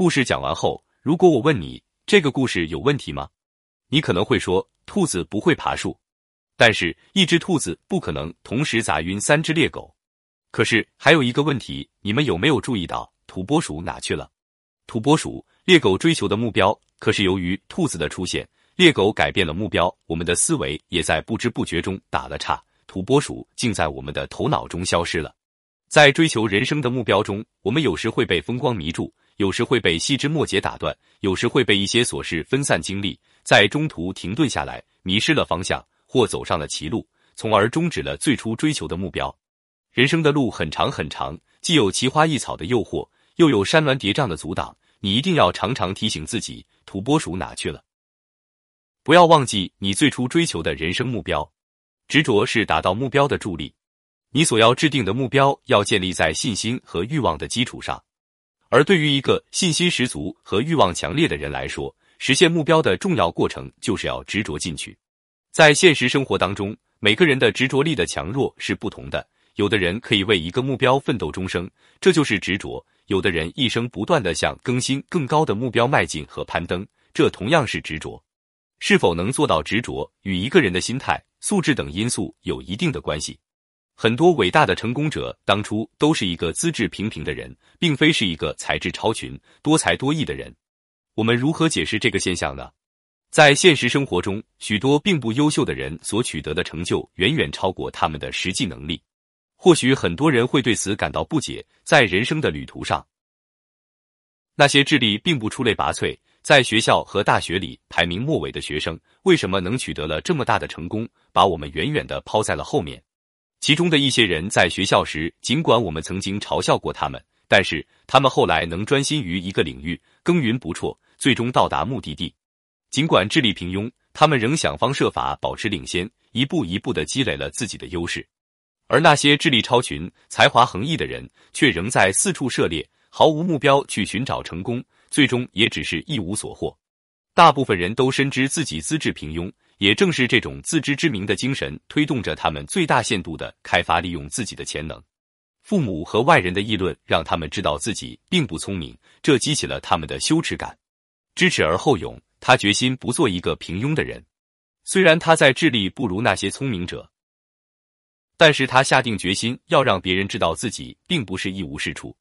故事讲完后，如果我问你这个故事有问题吗？你可能会说兔子不会爬树，但是一只兔子不可能同时砸晕三只猎狗。可是还有一个问题，你们有没有注意到土拨鼠哪去了？土拨鼠猎狗追求的目标，可是由于兔子的出现，猎狗改变了目标，我们的思维也在不知不觉中打了岔，土拨鼠竟在我们的头脑中消失了。在追求人生的目标中，我们有时会被风光迷住，有时会被细枝末节打断，有时会被一些琐事分散精力，在中途停顿下来，迷失了方向，或走上了歧路，从而终止了最初追求的目标。人生的路很长很长，既有奇花异草的诱惑，又有山峦叠嶂的阻挡，你一定要常常提醒自己：土拨鼠哪去了？不要忘记你最初追求的人生目标。执着是达到目标的助力。你所要制定的目标要建立在信心和欲望的基础上，而对于一个信心十足和欲望强烈的人来说，实现目标的重要过程就是要执着进去。在现实生活当中，每个人的执着力的强弱是不同的。有的人可以为一个目标奋斗终生，这就是执着；有的人一生不断的向更新更高的目标迈进和攀登，这同样是执着。是否能做到执着，与一个人的心态、素质等因素有一定的关系。很多伟大的成功者当初都是一个资质平平的人，并非是一个才智超群、多才多艺的人。我们如何解释这个现象呢？在现实生活中，许多并不优秀的人所取得的成就远远超过他们的实际能力。或许很多人会对此感到不解，在人生的旅途上，那些智力并不出类拔萃，在学校和大学里排名末尾的学生，为什么能取得了这么大的成功，把我们远远的抛在了后面？其中的一些人在学校时，尽管我们曾经嘲笑过他们，但是他们后来能专心于一个领域，耕耘不辍，最终到达目的地。尽管智力平庸，他们仍想方设法保持领先，一步一步的积累了自己的优势。而那些智力超群、才华横溢的人，却仍在四处涉猎，毫无目标去寻找成功，最终也只是一无所获。大部分人都深知自己资质平庸。也正是这种自知之明的精神，推动着他们最大限度的开发利用自己的潜能。父母和外人的议论让他们知道自己并不聪明，这激起了他们的羞耻感。知耻而后勇，他决心不做一个平庸的人。虽然他在智力不如那些聪明者，但是他下定决心要让别人知道自己并不是一无是处。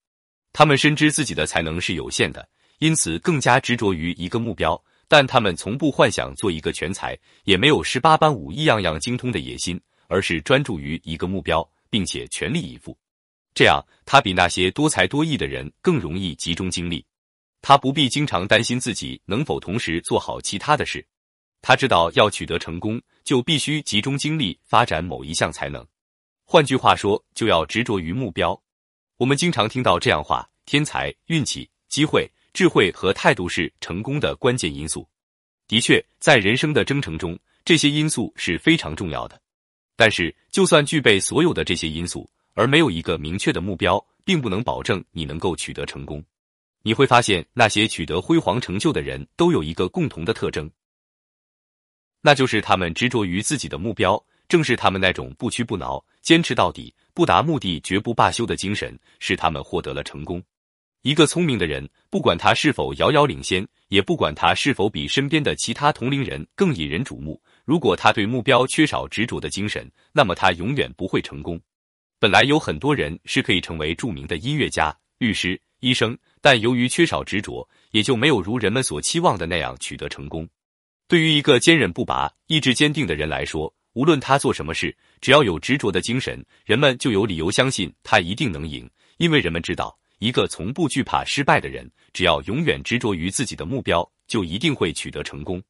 他们深知自己的才能是有限的，因此更加执着于一个目标。但他们从不幻想做一个全才，也没有十八般武艺样样精通的野心，而是专注于一个目标，并且全力以赴。这样，他比那些多才多艺的人更容易集中精力。他不必经常担心自己能否同时做好其他的事。他知道，要取得成功，就必须集中精力发展某一项才能。换句话说，就要执着于目标。我们经常听到这样话：天才、运气、机会。智慧和态度是成功的关键因素。的确，在人生的征程中，这些因素是非常重要的。但是，就算具备所有的这些因素，而没有一个明确的目标，并不能保证你能够取得成功。你会发现，那些取得辉煌成就的人都有一个共同的特征，那就是他们执着于自己的目标。正是他们那种不屈不挠、坚持到底、不达目的绝不罢休的精神，使他们获得了成功。一个聪明的人，不管他是否遥遥领先，也不管他是否比身边的其他同龄人更引人瞩目，如果他对目标缺少执着的精神，那么他永远不会成功。本来有很多人是可以成为著名的音乐家、律师、医生，但由于缺少执着，也就没有如人们所期望的那样取得成功。对于一个坚韧不拔、意志坚定的人来说，无论他做什么事，只要有执着的精神，人们就有理由相信他一定能赢，因为人们知道。一个从不惧怕失败的人，只要永远执着于自己的目标，就一定会取得成功。